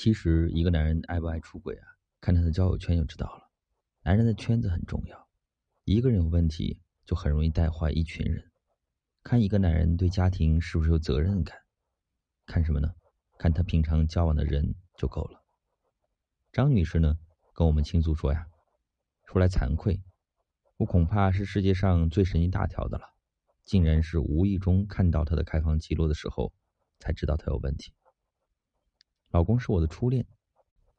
其实，一个男人爱不爱出轨啊，看他的交友圈就知道了。男人的圈子很重要，一个人有问题，就很容易带坏一群人。看一个男人对家庭是不是有责任感，看什么呢？看他平常交往的人就够了。张女士呢，跟我们倾诉说呀，说来惭愧，我恐怕是世界上最神经大条的了，竟然是无意中看到他的开房记录的时候，才知道他有问题。老公是我的初恋，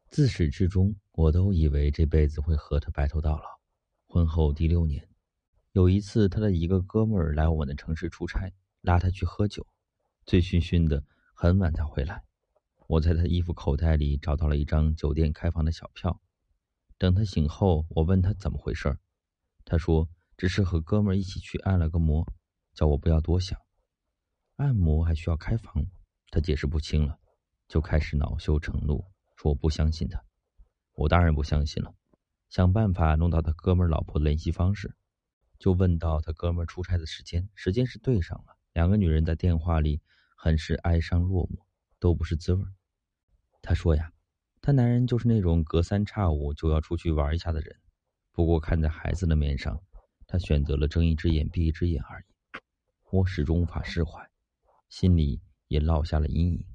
自始至终我都以为这辈子会和他白头到老。婚后第六年，有一次他的一个哥们儿来我的城市出差，拉他去喝酒，醉醺醺的，很晚才回来。我在他衣服口袋里找到了一张酒店开房的小票。等他醒后，我问他怎么回事儿，他说只是和哥们儿一起去按了个摩，叫我不要多想。按摩还需要开房，他解释不清了。就开始恼羞成怒，说我不相信他。我当然不相信了，想办法弄到他哥们儿老婆的联系方式，就问到他哥们儿出差的时间，时间是对上了。两个女人在电话里很是哀伤落寞，都不是滋味。他说呀，他男人就是那种隔三差五就要出去玩一下的人，不过看在孩子的面上，他选择了睁一只眼闭一只眼而已。我始终无法释怀，心里也落下了阴影。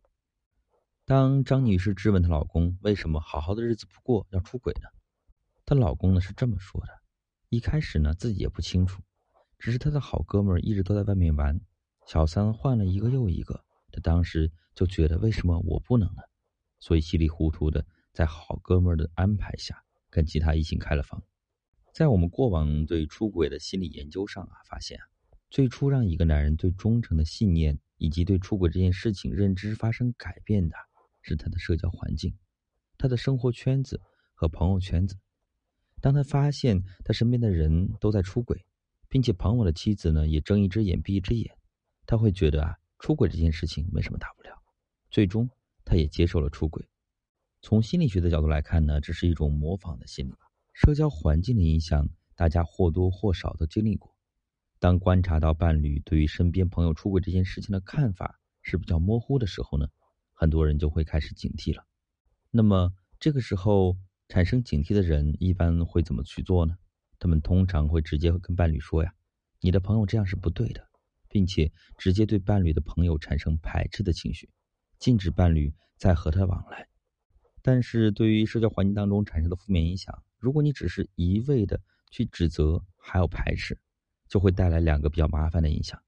当张女士质问她老公为什么好好的日子不过要出轨呢？她老公呢是这么说的：一开始呢自己也不清楚，只是他的好哥们儿一直都在外面玩，小三换了一个又一个，他当时就觉得为什么我不能呢？所以稀里糊涂的在好哥们儿的安排下跟其他异性开了房。在我们过往对出轨的心理研究上啊，发现啊，最初让一个男人对忠诚的信念以及对出轨这件事情认知发生改变的。是他的社交环境，他的生活圈子和朋友圈子。当他发现他身边的人都在出轨，并且朋友的妻子呢也睁一只眼闭一只眼，他会觉得啊，出轨这件事情没什么大不了。最终，他也接受了出轨。从心理学的角度来看呢，这是一种模仿的心理。社交环境的影响，大家或多或少都经历过。当观察到伴侣对于身边朋友出轨这件事情的看法是比较模糊的时候呢？很多人就会开始警惕了。那么这个时候产生警惕的人一般会怎么去做呢？他们通常会直接跟伴侣说呀：“你的朋友这样是不对的，并且直接对伴侣的朋友产生排斥的情绪，禁止伴侣再和他往来。”但是对于社交环境当中产生的负面影响，如果你只是一味的去指责还有排斥，就会带来两个比较麻烦的影响。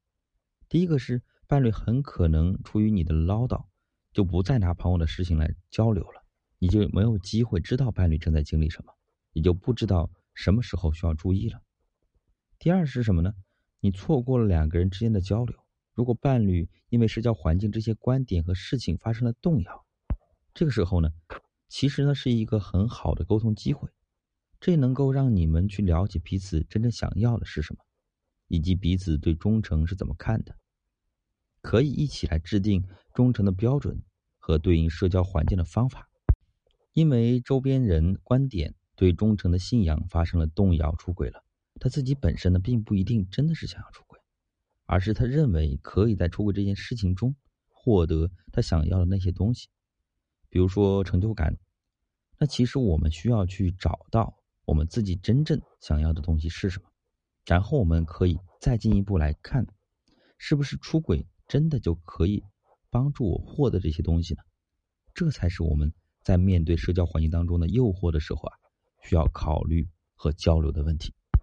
第一个是伴侣很可能出于你的唠叨。就不再拿朋友的事情来交流了，你就没有机会知道伴侣正在经历什么，你就不知道什么时候需要注意了。第二是什么呢？你错过了两个人之间的交流。如果伴侣因为社交环境这些观点和事情发生了动摇，这个时候呢，其实呢是一个很好的沟通机会，这能够让你们去了解彼此真正想要的是什么，以及彼此对忠诚是怎么看的。可以一起来制定忠诚的标准和对应社交环境的方法，因为周边人观点对忠诚的信仰发生了动摇，出轨了。他自己本身呢，并不一定真的是想要出轨，而是他认为可以在出轨这件事情中获得他想要的那些东西，比如说成就感。那其实我们需要去找到我们自己真正想要的东西是什么，然后我们可以再进一步来看，是不是出轨。真的就可以帮助我获得这些东西呢？这才是我们在面对社交环境当中的诱惑的时候啊，需要考虑和交流的问题。